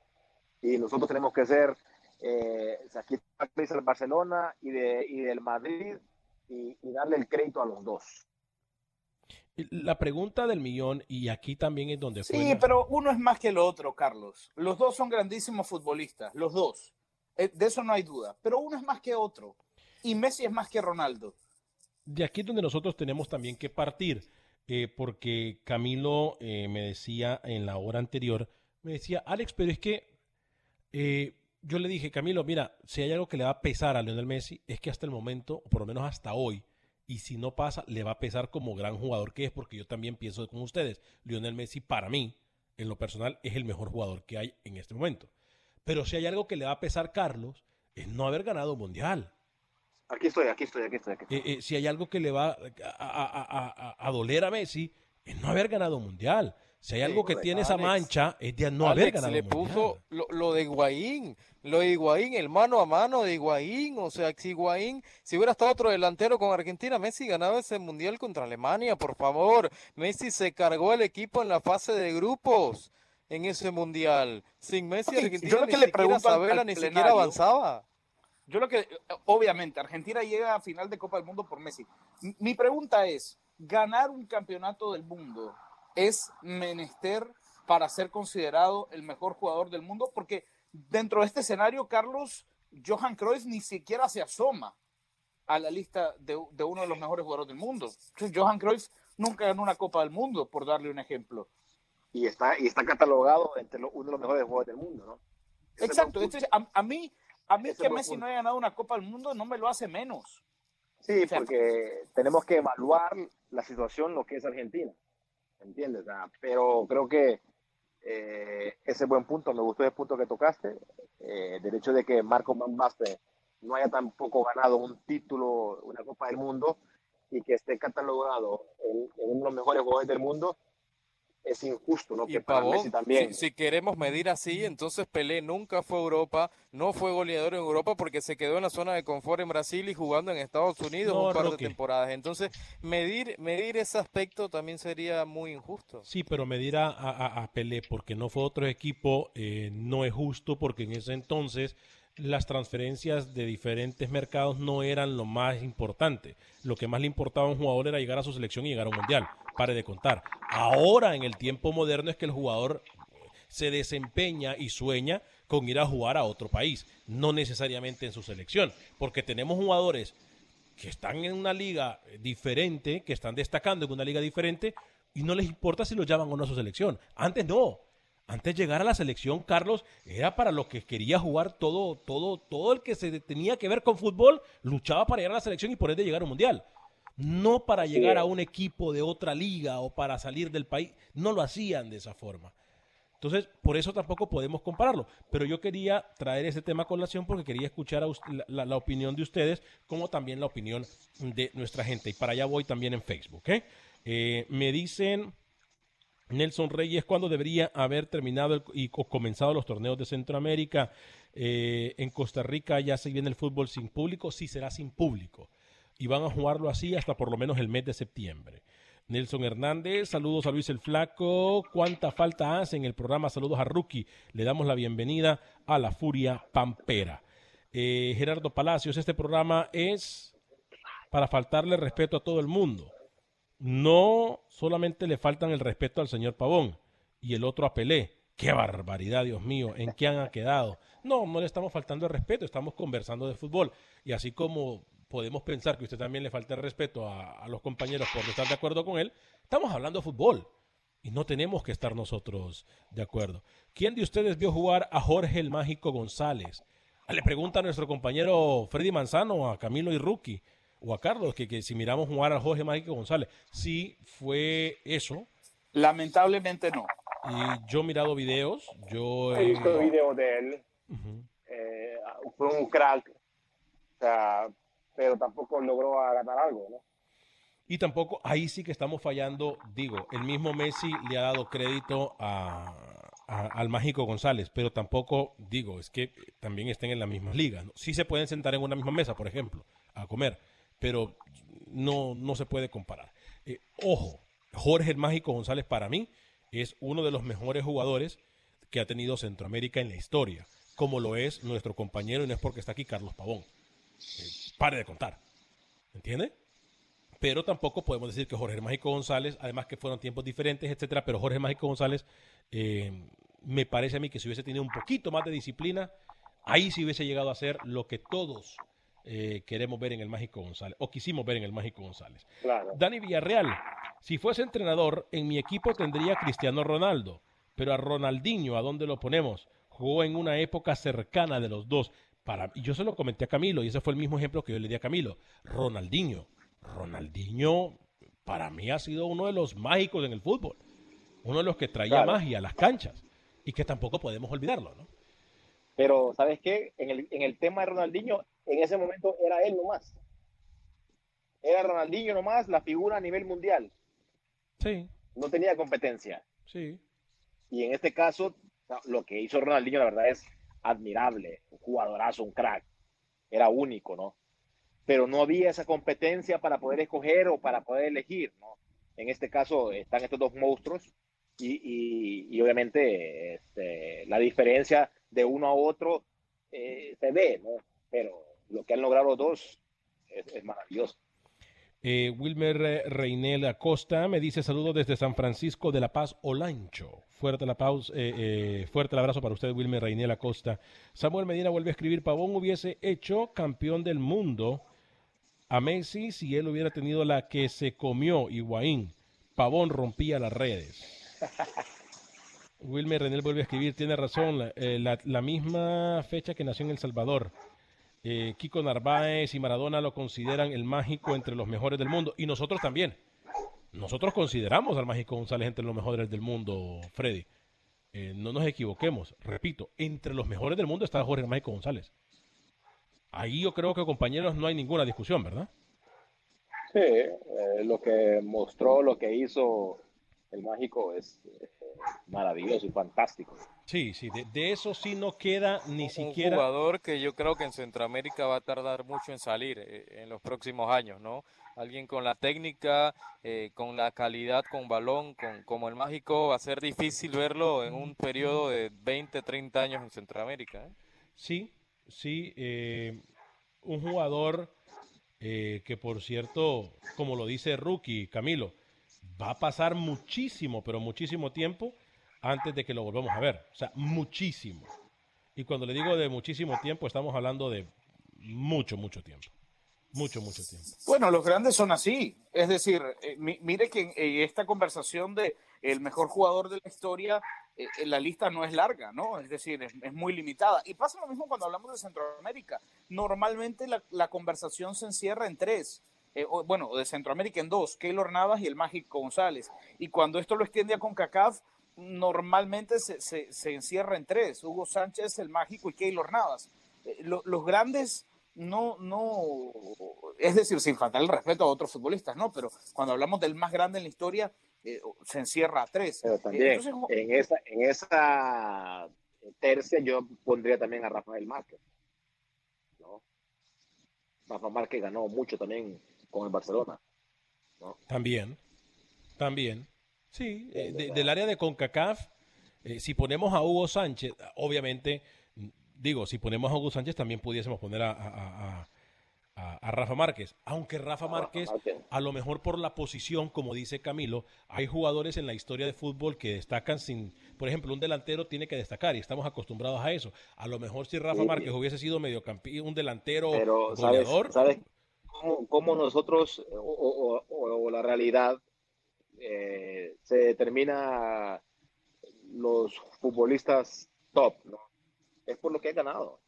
Y nosotros tenemos que ser, eh, aquí está el Barcelona y, de, y del Madrid y, y darle el crédito a los dos. la pregunta del millón, y aquí también es donde fue Sí, la- pero uno es más que el otro, Carlos. Los dos son grandísimos futbolistas, los dos. Eh, De eso no hay duda. Pero uno es más que otro. Y Messi es más que Ronaldo. de aquí es donde nosotros tenemos también que partir, eh, porque Camilo eh, me decía en la hora anterior, me decía, Alex, pero es que eh, yo le dije, Camilo, mira, si hay algo que le va a pesar a Lionel Messi, es que hasta el momento, o por lo menos hasta hoy, y si no pasa, le va a pesar como gran jugador que es, porque yo también pienso con ustedes, Lionel Messi para mí, en lo personal, es el mejor jugador que hay en este momento. Pero si hay algo que le va a pesar, Carlos, es no haber ganado un mundial. Aquí estoy, aquí estoy, aquí estoy. Aquí estoy. Eh, eh, si hay algo que le va a, a- a- a- a doler a Messi, es no haber ganado un mundial. Si hay Sí, algo que correcto. tiene esa mancha, es de no haber ganado le un mundial. puso lo, lo de Higuaín, lo de Higuaín, el mano a mano de Higuaín, o sea, si Higuaín, si hubiera estado otro delantero con Argentina, Messi ganaba ese mundial contra Alemania, por favor. Messi se cargó el equipo en la fase de grupos en ese mundial. Sin Messi, Ok, yo Argentina lo ni que le siquiera pregunto al- Sabela al ni siquiera plenario- avanzaba. Yo lo que, obviamente, Argentina llega a final de Copa del Mundo por Messi. Mi pregunta es, ¿ganar un campeonato del mundo es menester para ser considerado el mejor jugador del mundo? Porque dentro de este escenario, Carlos, Johan Cruyff ni siquiera se asoma a la lista de, de uno de los mejores jugadores del mundo. Entonces, Johan Cruyff nunca ganó una Copa del Mundo, por darle un ejemplo. Y está, y está catalogado entre lo- uno de los mejores jugadores del mundo, ¿no? Exacto. Entonces, a, a mí, a mí Ese que Messi no haya ganado una Copa del Mundo no me lo hace menos. Sí, O sea, porque tenemos que evaluar la situación, lo que es Argentina. ¿Entiendes? Sea, pero creo que eh, ese buen punto, me gustó ese punto que tocaste, eh, del hecho de que Marco Van Basten no haya tampoco ganado un título, una Copa del Mundo, y que esté catalogado en, en uno de los mejores jugadores del mundo, es injusto, ¿no? Y Que para Messi Pavón, también. si, si queremos medir así, entonces Pelé nunca fue a Europa, no fue goleador en Europa porque se quedó en la zona de confort en Brasil y jugando en Estados Unidos No, un par Roque. de temporadas. Entonces, medir, medir ese aspecto también sería muy injusto. Sí, pero medir a, a, a Pelé porque no fue otro equipo eh, no es justo porque en ese entonces las transferencias de diferentes mercados no eran lo más importante. Lo que más le importaba a un jugador era llegar a su selección y llegar a un mundial. Pare de contar. Ahora, en el tiempo moderno, es que el jugador se desempeña y sueña con ir a jugar a otro país, no necesariamente en su selección, porque tenemos jugadores que están en una liga diferente, que están destacando en una liga diferente, y no les importa si los llaman o no a su selección. Antes no. Antes de llegar a la selección, Carlos, era para lo que quería jugar todo, todo, todo el que se tenía que ver con fútbol, luchaba para llegar a la selección y por ende llegar a un mundial. No para llegar a un equipo de otra liga o para salir del país. No lo hacían de esa forma. Entonces, por eso tampoco podemos compararlo. Pero yo quería traer ese tema a colación porque quería escuchar la, opinión de ustedes, como también la opinión de nuestra gente. Y para allá voy también en Facebook. ¿eh? Eh, me dicen Nelson Reyes, ¿cuándo debería haber terminado y comenzado los torneos de Centroamérica? Eh, en Costa Rica ya se viene el fútbol sin público, sí será sin público. Y van a jugarlo así hasta por lo menos el mes de septiembre. Nelson Hernández, saludos a Luis el Flaco. ¿Cuánta falta hace en el programa? Saludos a Rookie. Le damos la bienvenida a la Furia Pampera. Eh, Gerardo Palacios, este programa es para faltarle respeto a todo el mundo. No solamente le faltan el respeto al señor Pavón y el otro a Pelé. ¡Qué barbaridad, Dios mío! ¿En qué han quedado? No, no le estamos faltando el respeto, estamos conversando de fútbol. Y así como podemos pensar que usted también le falta el respeto a, los compañeros por estar de acuerdo con él, estamos hablando de fútbol y no tenemos que estar nosotros de acuerdo. ¿Quién de ustedes vio jugar a Jorge el Mágico González? Ah, le pregunta a nuestro compañero Freddy Manzano, a Camilo y Rookie, o a Carlos, que, si miramos jugar a Jorge Mágico González, sí fue eso. Lamentablemente no. Y yo he mirado videos, yo he visto videos de él. Eh, fue un crack. O sea, pero tampoco logró ganar algo, ¿no? Y tampoco, ahí sí que estamos fallando, digo, el mismo Messi le ha dado crédito a, al Mágico González, pero tampoco, digo, es que también estén en las mismas ligas. ¿no? Sí se pueden sentar en una misma mesa, por ejemplo, a comer, pero no, no se puede comparar. Eh, ojo, Jorge el Mágico González para mí es uno de los mejores jugadores que ha tenido Centroamérica en la historia, como lo es nuestro compañero, y no es porque está aquí Carlos Pavón. Eh, pare de contar. ¿Entiende? Pero tampoco podemos decir que Jorge Mágico González, además que fueron tiempos diferentes, etcétera, pero Jorge Mágico González, eh, me parece a mí que si hubiese tenido un poquito más de disciplina, ahí sí hubiese llegado a ser lo que todos eh, queremos ver en el Mágico González, o quisimos ver en el Mágico González. Dani Villarreal, si fuese entrenador, en mi equipo tendría a Cristiano Ronaldo, pero a Ronaldinho, ¿a dónde lo ponemos? Jugó en una época cercana de los dos y yo se lo comenté a Camilo, y ese fue el mismo ejemplo que yo le di a Camilo. Ronaldinho. Ronaldinho, para mí, ha sido uno de los mágicos en el fútbol. Uno de los que traía magia a las canchas. Y que tampoco podemos olvidarlo, ¿no? Pero, ¿sabes qué? En el, en el tema de Ronaldinho, en ese momento era él nomás. Era Ronaldinho nomás la figura a nivel mundial. Sí. No tenía competencia. Sí. Y en este caso, lo que hizo Ronaldinho, la verdad es admirable, un jugadorazo, un crack, era único, ¿no? Pero no había esa competencia para poder escoger o para poder elegir, ¿no? En este caso están estos dos monstruos y, y, obviamente este, la diferencia de uno a otro eh, se ve, ¿no? Pero lo que han logrado los dos es maravilloso. Eh, Wilmer Reinel Acosta me dice saludos desde San Francisco de la Paz, Olancho. Fuerte, la pausa, eh, eh, fuerte el abrazo para usted, Wilmer Reinel Acosta. Samuel Medina vuelve a escribir, Pavón hubiese hecho campeón del mundo a Messi si él hubiera tenido la que se comió Higuaín. Pavón rompía las redes. Wilmer Reinel vuelve a escribir, tiene razón, la misma fecha que nació en El Salvador. Eh, Kiko Narváez y Maradona lo consideran el mágico entre los mejores del mundo. Y nosotros también. Nosotros consideramos al mágico González entre los mejores del mundo, Freddy. Eh, no nos equivoquemos. Repito, entre los mejores del mundo está Jorge Mágico González. Ahí yo creo que, compañeros, no hay ninguna discusión, ¿verdad? Sí, eh, lo que mostró, lo que hizo el mágico es maravilloso y fantástico. Sí, sí, de, eso sí no queda ni siquiera. Un jugador que yo creo que en Centroamérica va a tardar mucho en salir eh, en los próximos años, ¿no? Alguien con la técnica, eh, con la calidad, con balón, con, como el mágico, va a ser difícil verlo en un periodo de 20, 30 años en Centroamérica. ¿eh? Sí, sí, un jugador que por cierto, como lo dice Rookie, Camilo, va a pasar muchísimo, pero muchísimo tiempo antes de que lo volvamos a ver. O sea, muchísimo. Y cuando le digo de muchísimo tiempo, estamos hablando de mucho, mucho tiempo. Mucho, mucho tiempo. Bueno, los grandes son así. Es decir, eh, mire que esta conversación de el mejor jugador de la historia, eh, eh, la lista no es larga, ¿no? Es decir, es, muy limitada. Y pasa lo mismo cuando hablamos de Centroamérica. Normalmente la conversación se encierra en tres. Eh, o, bueno, de Centroamérica en dos, Keylor Navas y el Mágico González. Y cuando esto lo extiende a CONCACAF, normalmente se, se, se encierra en tres, Hugo Sánchez, el Mágico y Keylor Navas. Eh, lo, los grandes no, no, es decir, sin faltar el respeto a otros futbolistas, ¿no? Pero cuando hablamos del más grande en la historia, eh, se encierra a tres. Pero también Entonces, en, esa, en esa tercia yo pondría también a Rafael Márquez. ¿no? Rafa Márquez ganó mucho también con el Barcelona. ¿no? También, también. Sí, eh, de, del área de CONCACAF, eh, si ponemos a Hugo Sánchez, obviamente, digo, si ponemos a Hugo Sánchez también pudiésemos poner a, a, a, a Rafa Márquez, aunque Rafa Márquez, a lo mejor por la posición, como dice Camilo, hay jugadores en la historia de fútbol que destacan sin, por ejemplo, un delantero tiene que destacar y estamos acostumbrados a eso. A lo mejor si Rafa sí, Márquez hubiese sido mediocampista, un delantero pero, goleador. ¿sabes, ¿sabes cómo, nosotros, o, o, la realidad, eh, se determina los futbolistas top, ¿no? Es por lo que ha ganado.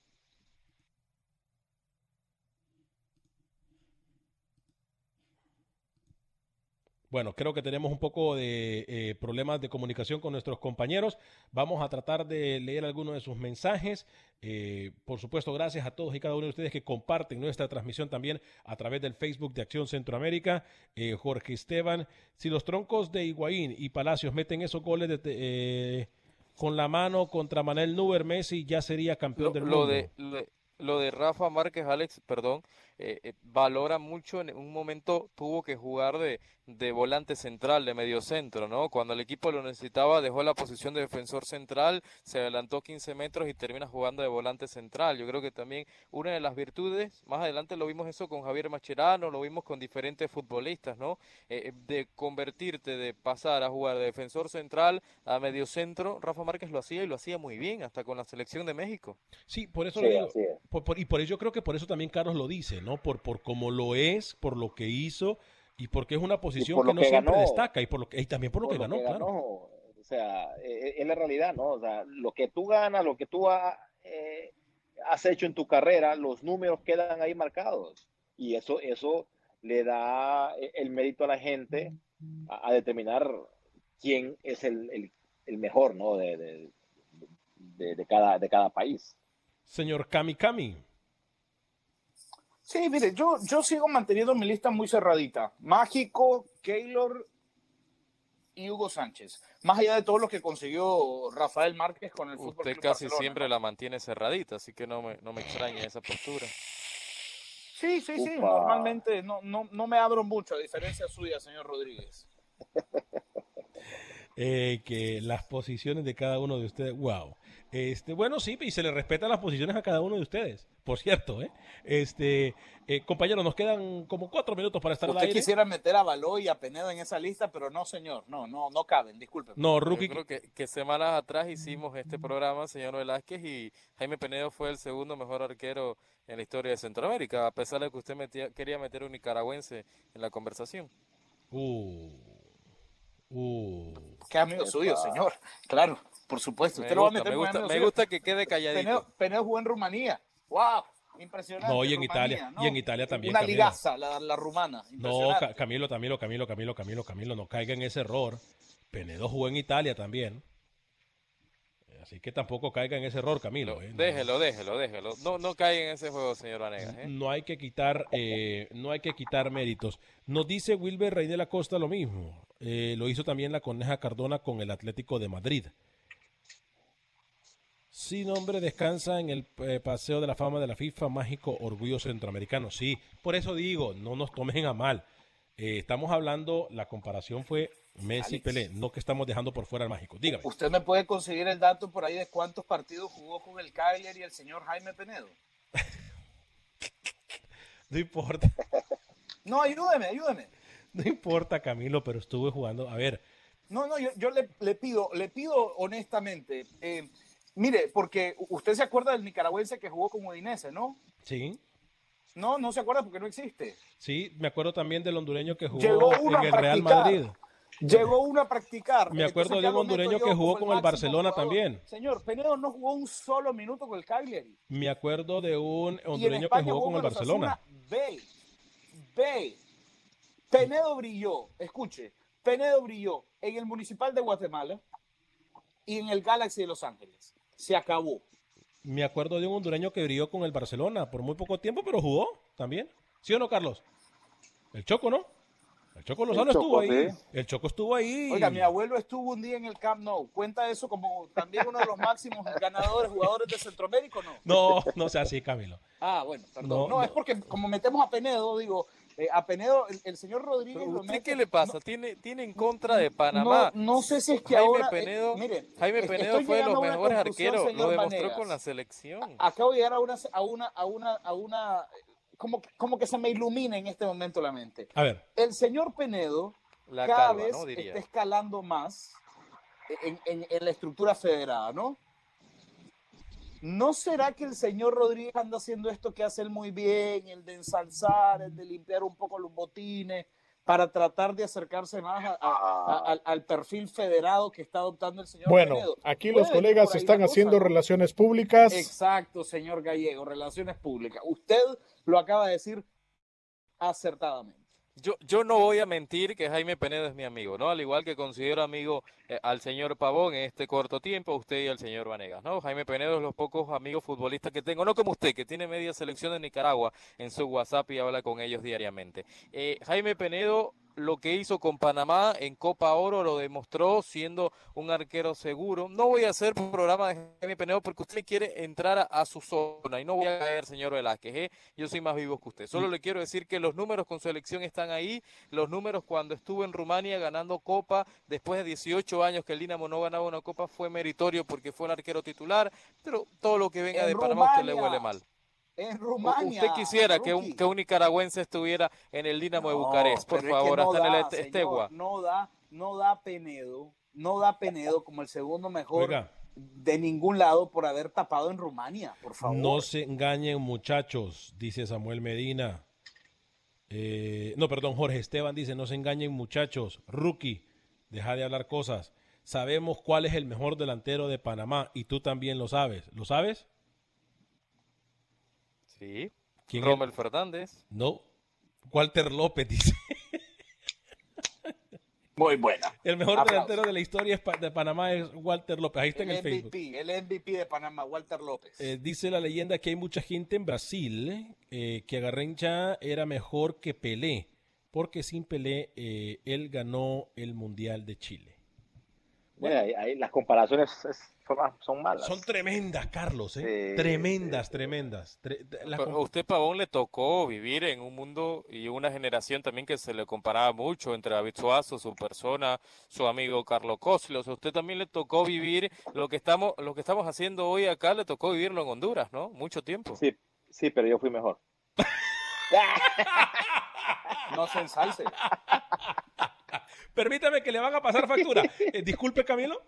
Bueno, creo que tenemos un poco de eh, problemas de comunicación con nuestros compañeros. Vamos a tratar de leer algunos de sus mensajes. Eh, por supuesto, gracias a todos y cada uno de ustedes que comparten nuestra transmisión también a través del Facebook de Acción Centroamérica. Eh, Jorge Esteban, si los troncos de Higuaín y Palacios meten esos goles de, eh, con la mano contra Manuel Nuber, Messi ya sería campeón lo, del lo mundo. De, lo, lo de Rafa Márquez, Alex, perdón, eh, eh, valora mucho, en un momento tuvo que jugar de, de volante central, de medio centro, ¿no? Cuando el equipo lo necesitaba, dejó la posición de defensor central, se adelantó 15 metros y termina jugando de volante central. Yo creo que también una de las virtudes, más adelante lo vimos eso con Javier Macherano, lo vimos con diferentes futbolistas, ¿no? Eh, de convertirte, de pasar a jugar de defensor central a medio centro, Rafa Márquez lo hacía y lo hacía muy bien, hasta con la selección de México. Sí, por eso sí, lo digo. Por, por, y por eso yo creo que por eso también Carlos lo dice, ¿no? Por, por cómo lo es, por lo que hizo y porque es una posición que no que siempre ganó, destaca y, por lo que, y también por lo, por que, lo ganó, que, ganó, claro. O sea, es, es, la realidad, ¿no? O sea, lo que tú ganas, lo que tú ha, eh, has hecho en tu carrera, los números quedan ahí marcados. Y eso, eso le da el mérito a la gente a, a determinar quién es el, el, el mejor, ¿no? De, de, de, de, cada, de cada país. Señor Kami Kami. Sí, mire, yo, yo sigo manteniendo mi lista muy cerradita. Mágico, Keylor y Hugo Sánchez. Más allá de todo lo que consiguió Rafael Márquez con el Usted fútbol. Usted casi Barcelona, siempre la mantiene cerradita, así que no me, no me extraña esa postura. Sí, sí, sí. Upa. Normalmente no, no, no me abro mucho, a diferencia suya, señor Rodríguez. eh, que las posiciones de cada uno de ustedes, wow. Este, bueno, sí, y se le respetan las posiciones a cada uno de ustedes, por cierto, ¿eh? Este, eh, compañeros, nos quedan como cuatro minutos para estar Usted al aire. quisiera meter a Baló y a Penedo en esa lista, pero no, señor, no, no, no caben, disculpe. No, Rookie. Yo creo que, que, semanas atrás hicimos este programa, señor Velázquez, y Jaime Penedo fue el segundo mejor arquero en la historia de Centroamérica, a pesar de que usted metía, quería meter un nicaragüense en la conversación. Uh. Uh. Qué amigo suyo, señor. Claro, por supuesto. Usted me, gusta, me, gusta, me gusta, que quede calladito. Penedo, Penedo, jugó en Rumanía. ¡Wow! Impresionante. No, y en Rumanía, Italia. ¿no? Y en Italia también. Una Camilo. ligaza, la, la rumana. No, Camilo, Camilo, Camilo, Camilo, Camilo, Camilo, no caiga en ese error. Penedo jugó en Italia también. Así que tampoco caiga en ese error, Camilo. ¿eh? Déjelo, déjelo, déjelo. No, no caiga en ese juego, señor Vanegas. ¿eh? No hay que quitar, eh, no hay que quitar méritos. Nos dice Wilber Rey de la Costa lo mismo. Lo hizo también la Coneja Cardona con el Atlético de Madrid. Sí, nombre, descansa en el eh, Paseo de la Fama de la FIFA, mágico orgullo centroamericano. Sí, por eso digo, no nos tomen a mal. Eh, estamos hablando, la comparación fue Messi Alex. Pelé, no que estamos dejando por fuera al mágico. Dígame. ¿Usted me puede conseguir el dato por ahí de cuántos partidos jugó con el Cagliari y el señor Jaime Penedo? no importa. No, ayúdeme, ayúdeme. No importa, Camilo, pero estuve jugando. A ver. No, no, yo, yo le, le, pido, le pido honestamente. Eh, mire, porque usted se acuerda del nicaragüense que jugó con Udinese, ¿no? Sí. No, no se acuerda porque no existe. Sí, me acuerdo también del hondureño que jugó en el Real Madrid. Llegó uno a practicar. Me acuerdo Entonces de un hondureño que jugó con el Barcelona jugador. también. Señor, Penedo no jugó un solo minuto con el Cagliari. Me acuerdo de un hondureño que jugó con el Barcelona. B. B. Penedo brilló, escuche, Penedo brilló en el Municipal de Guatemala y en el Galaxy de Los Ángeles. Se acabó. Me acuerdo de un hondureño que brilló con el Barcelona por muy poco tiempo, pero jugó también. ¿Sí o no, Carlos? El Choco, ¿no? El Choco Lozano Choco, estuvo ahí. sí. El Choco estuvo ahí. Oiga, mi abuelo estuvo un día en el Camp Nou. ¿Cuenta eso como también uno de los máximos ganadores, jugadores de Centroamérica o no? No, no sea así, Camilo. Ah, bueno, perdón. No, No, no. es porque como metemos a Penedo, digo, eh, a Penedo, el, el señor Rodríguez Pero lo ¿Usted mete- qué le pasa? ¿Tiene, tiene en contra de Panamá? No, no sé si es que Jaime ahora. eh, mire, Jaime Penedo fue de los mejores arqueros, lo demostró con la selección. Acabo de llegar a una, a una, a una, a una, como, que- como que se me ilumina en este momento la mente. A ver, El señor Penedo La cada calva, vez ¿no? Está escalando más en, en- en la estructura federada, ¿no? ¿No será que el señor Rodríguez anda haciendo esto que hace él muy bien, el de ensalzar, el de limpiar un poco los botines, para tratar de acercarse más a- a- a- al, al perfil federado que está adoptando el señor Bueno, Penedo? aquí los colegas están haciendo relaciones públicas. Exacto, señor Gallego, relaciones públicas. Usted lo acaba de decir acertadamente. Yo, yo no voy a mentir que Jaime Penedo es mi amigo, ¿no? Al igual que considero amigo eh, al señor Pavón en este corto tiempo, usted y al señor Vanegas, ¿no? Jaime Penedo es los pocos amigos futbolistas que tengo, no como usted, que tiene media selección de Nicaragua en su WhatsApp y habla con ellos diariamente. Eh, Jaime Penedo lo que hizo con Panamá en Copa Oro lo demostró siendo un arquero seguro. No voy a hacer programa de Jaime Penedo porque usted quiere entrar a, a su zona y no voy a caer, señor Velázquez. ¿eh? Yo soy más vivo que usted. Solo le quiero decir que los números con selección están ahí. Los números cuando estuvo en Rumania ganando Copa, después de 18 años que el Dinamo no ganaba una Copa, fue meritorio porque fue el arquero titular. Pero todo lo que venga En de Panamá usted le huele mal. En Rumania. Usted quisiera que un, que un nicaragüense estuviera en el Dinamo de No, Bucarest, por pero es que favor, no hasta en el Este- señor, Estegua. No da, no da Penedo, no da Penedo como el segundo mejor Oiga. de ningún lado por haber tapado en Rumania, por favor. no se engañen, muchachos, dice Samuel Medina. Eh, no, perdón, Jorge Esteban dice, no se engañen, muchachos. Rookie, deja de hablar cosas. Sabemos cuál es el mejor delantero de Panamá y tú también lo sabes. ¿Lo sabes? Sí. ¿Quién Rommel Fernández. No. Walter López dice. Muy buena. El mejor Aplausos. delantero de la historia de Panamá es Walter López. Ahí está en el El Facebook. MVP, el MVP de Panamá, Walter López. Eh, dice la leyenda que hay mucha gente en Brasil eh, que Agarrencha era mejor que Pelé, porque sin Pelé eh, él ganó el Mundial de Chile. Ahí, ahí las comparaciones es- son, son malas. Son tremendas, Carlos, ¿eh? Sí, tremendas, tremendas. Tre- las Pero com- a usted, Pavón, le tocó vivir en un mundo y una generación también que se le comparaba mucho entre David Suazo, su persona, su amigo Carlos Coslos. A usted también le tocó vivir lo que estamos, lo que estamos haciendo hoy acá, le tocó vivirlo en Honduras, ¿no? Mucho tiempo. Sí, sí, pero yo fui mejor. No se ensalce. Permítame que le van a pasar factura. Eh, disculpe, Camilo.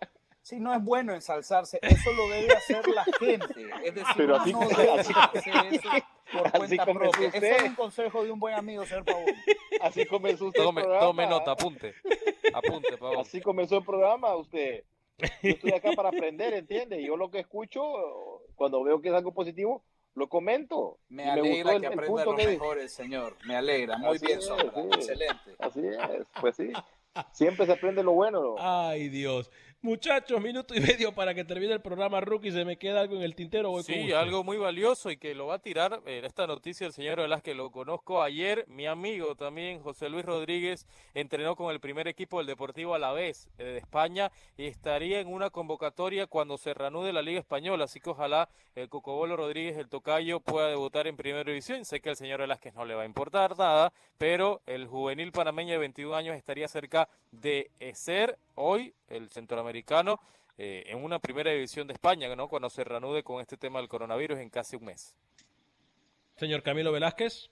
Sí, no es bueno ensalzarse. Eso lo debe hacer la gente. Es decir, Pero así- no debe así- hacer eso por así cuenta propia. usted. Ese es un consejo de un buen amigo, señor Pavón. Así comenzó usted Tome, el programa. tome nota, apunte. Apunte, Pavón. Así comenzó el programa usted. Yo estoy acá para aprender, ¿entiende? Yo lo que escucho, cuando veo que es algo positivo, lo comento. Me alegra gustó el- que el aprenda que dijo. mejores, señor. Me alegra. Muy Así bien, es, sí. Excelente. Así es, pues sí. Siempre se aprende lo bueno. Ay, Dios. Muchachos, minuto y medio para que termine el programa Rookie. Se me queda algo en el tintero. Voy Sí, algo muy valioso y que lo va a tirar eh, esta noticia el señor Velázquez, lo conozco ayer, mi amigo también, José Luis Rodríguez, entrenó con el primer equipo del Deportivo Alavés eh, de España y estaría en una convocatoria cuando se reanude la Liga Española, así que ojalá el Cocobolo Rodríguez, el tocayo, pueda debutar en Primera División. Sé que al señor Velázquez no le va a importar nada, pero el juvenil panameño de 21 años estaría cerca de ser hoy el centroamericano eh, en una primera división de España, ¿no? Cuando se reanude con este tema del coronavirus en casi un mes. Señor Camilo Velázquez.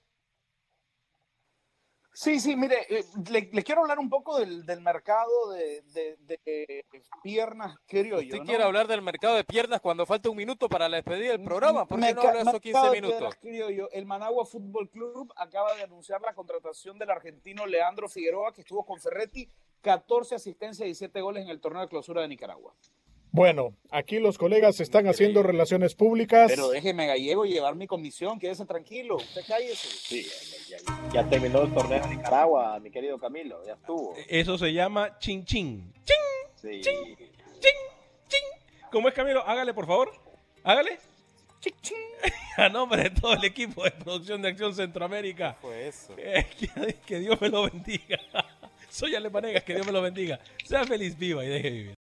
Sí, sí, mire, eh, le, le quiero hablar un poco del, del mercado de, de, de piernas criollo. ¿Usted ¿no? quiere hablar del mercado de piernas cuando falta un minuto para la despedida del programa? ¿Por qué no habla esos 15 mercado de minutos? criollo. El Managua Fútbol Club acaba de anunciar la contratación del argentino Leandro Figueroa, que estuvo con Ferretti, 14 asistencias y 7 goles en el torneo de clausura de Nicaragua. Bueno, aquí los colegas están haciendo relaciones públicas. Pero déjeme, Gallego, llevar mi comisión, quédese tranquilo, usted cállese. Sí, ya, ya- ya terminó el torneo de Nicaragua, mi querido Camilo, ya estuvo. Eso se llama chin chin. Sí. ¿Cómo es Camilo? Hágale, por favor. Hágale. A nombre de todo el equipo de producción de Acción Centroamérica. Fue eso. Eh, que, que Dios me lo bendiga. Soy Alepanegas, que Dios me lo bendiga. Sea feliz, viva y deje vivir.